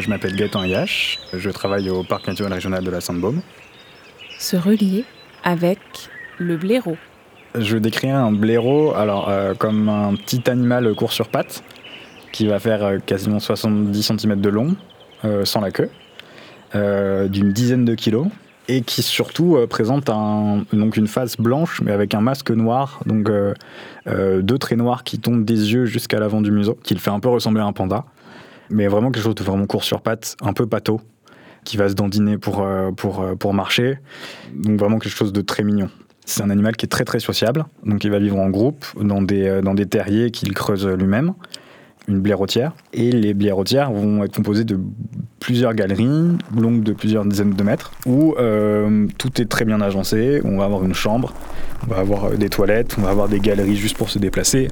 Je m'appelle Gaëtan Yache, je travaille au parc naturel régional de la Sainte-Baume. Se relier avec le blaireau. Je décris un blaireau alors, euh, comme un petit animal court sur pattes qui va faire euh, quasiment 70 cm de long, euh, sans la queue, d'une dizaine de kilos, et qui surtout présente un, donc une face blanche mais avec un masque noir, donc deux traits noirs qui tombent des yeux jusqu'à l'avant du museau, qui le fait un peu ressembler à un panda mais vraiment quelque chose de vraiment court sur pattes, un peu pâteau, qui va se dandiner pour, euh, pour, euh, pour marcher. Donc vraiment quelque chose de très mignon. C'est un animal qui est très très sociable, donc il va vivre en groupe dans des, euh, dans des terriers qu'il creuse lui-même, une blairotière. Et les blairotières vont être composées de plusieurs galeries, longues de plusieurs dizaines de mètres, où tout est très bien agencé. On va avoir une chambre, on va avoir des toilettes, on va avoir des galeries juste pour se déplacer.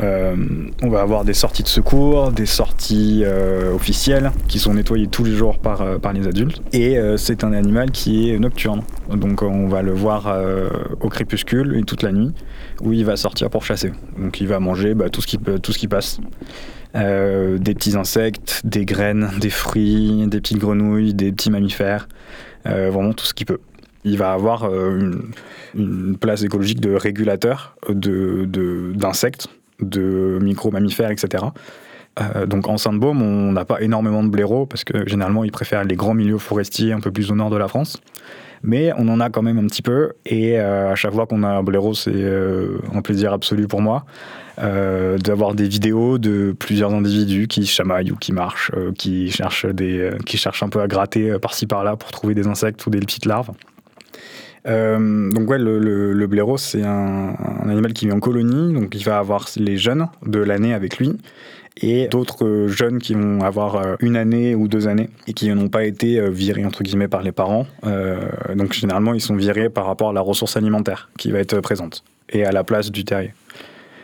Euh, on va avoir des sorties de secours, des sorties euh, officielles qui sont nettoyées tous les jours par, euh, par les adultes. Et c'est un animal qui est nocturne. Donc on va le voir au crépuscule et toute la nuit où il va sortir pour chasser. Donc il va manger bah, tout, ce qui, tout ce qui passe. des petits insectes, des graines, des fruits, des petites grenouilles, des petits mammifères, vraiment tout ce qu'il peut. Il va avoir une, place écologique de régulateur d'insectes. De micro-mammifères, etc. Euh, donc en Sainte-Baume, on n'a pas énormément de blaireaux parce que généralement ils préfèrent les grands milieux forestiers un peu plus au nord de la France. Mais on en a quand même un petit peu et euh, à chaque fois qu'on a un blaireau, c'est euh, un plaisir absolu pour moi d'avoir des vidéos de plusieurs individus qui chamaillent ou qui marchent, qui, cherchent des, qui cherchent un peu à gratter par-ci par-là pour trouver des insectes ou des petites larves. Euh, donc ouais, le, blaireau, c'est un, animal qui vit en colonie, donc il va avoir les jeunes de l'année avec lui et d'autres jeunes qui vont avoir euh, une année ou deux années et qui n'ont pas été euh, virés entre guillemets par les parents. donc généralement, ils sont virés par rapport à la ressource alimentaire qui va être présente et à la place du terrier.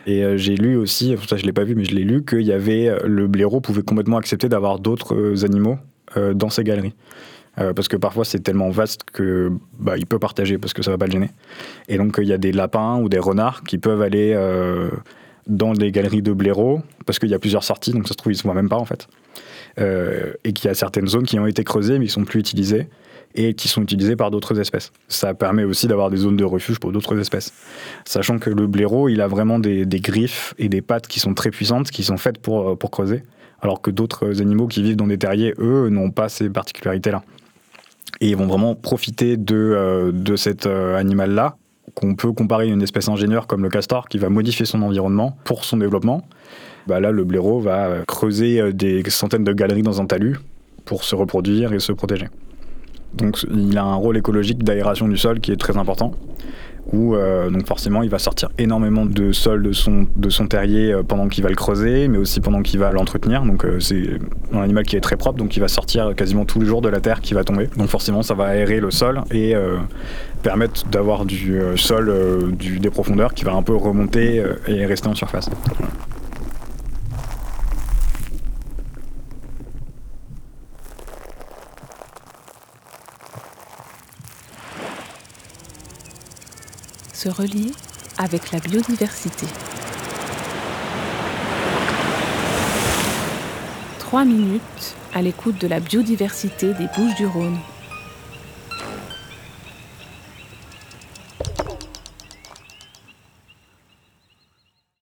Et j'ai lu aussi, ça je l'ai pas vu, mais je l'ai lu, qu'il y avait le blaireau pouvait complètement accepter d'avoir d'autres animaux dans ses galeries. Euh, parce que parfois c'est tellement vaste que bah, il peut partager parce que ça va pas le gêner. Et donc il y a des lapins ou des renards qui peuvent aller euh, dans les galeries de blaireaux parce qu'il y a plusieurs sorties, donc ça se trouve ils se voient même pas en fait. Euh, et qu'il y a certaines zones qui ont été creusées mais qui sont plus utilisées et qui sont utilisées par d'autres espèces. Ça permet aussi d'avoir des zones de refuge pour d'autres espèces. Sachant que le blaireau, il a vraiment des, griffes et des pattes qui sont très puissantes, qui sont faites pour creuser, alors que d'autres animaux qui vivent dans des terriers, eux, n'ont pas ces particularités-là et ils vont vraiment profiter de, euh, de cet euh, animal-là, qu'on peut comparer à une espèce ingénieure comme le castor, qui va modifier son environnement pour son développement. Bah là, le blaireau va euh, creuser des centaines de galeries dans un talus pour se reproduire et se protéger. Donc il a un rôle écologique d'aération du sol qui est très important où euh, donc forcément il va sortir énormément de sol de son, terrier euh, pendant qu'il va le creuser, mais aussi pendant qu'il va l'entretenir. Donc euh, c'est un animal qui est très propre, donc il va sortir quasiment tous les jours de la terre qui va tomber. Donc forcément ça va aérer le sol et permettre d'avoir du sol, du, des profondeurs qui va un peu remonter et rester en surface. Se relier avec la biodiversité. Trois minutes à l'écoute de la biodiversité des Bouches du Rhône.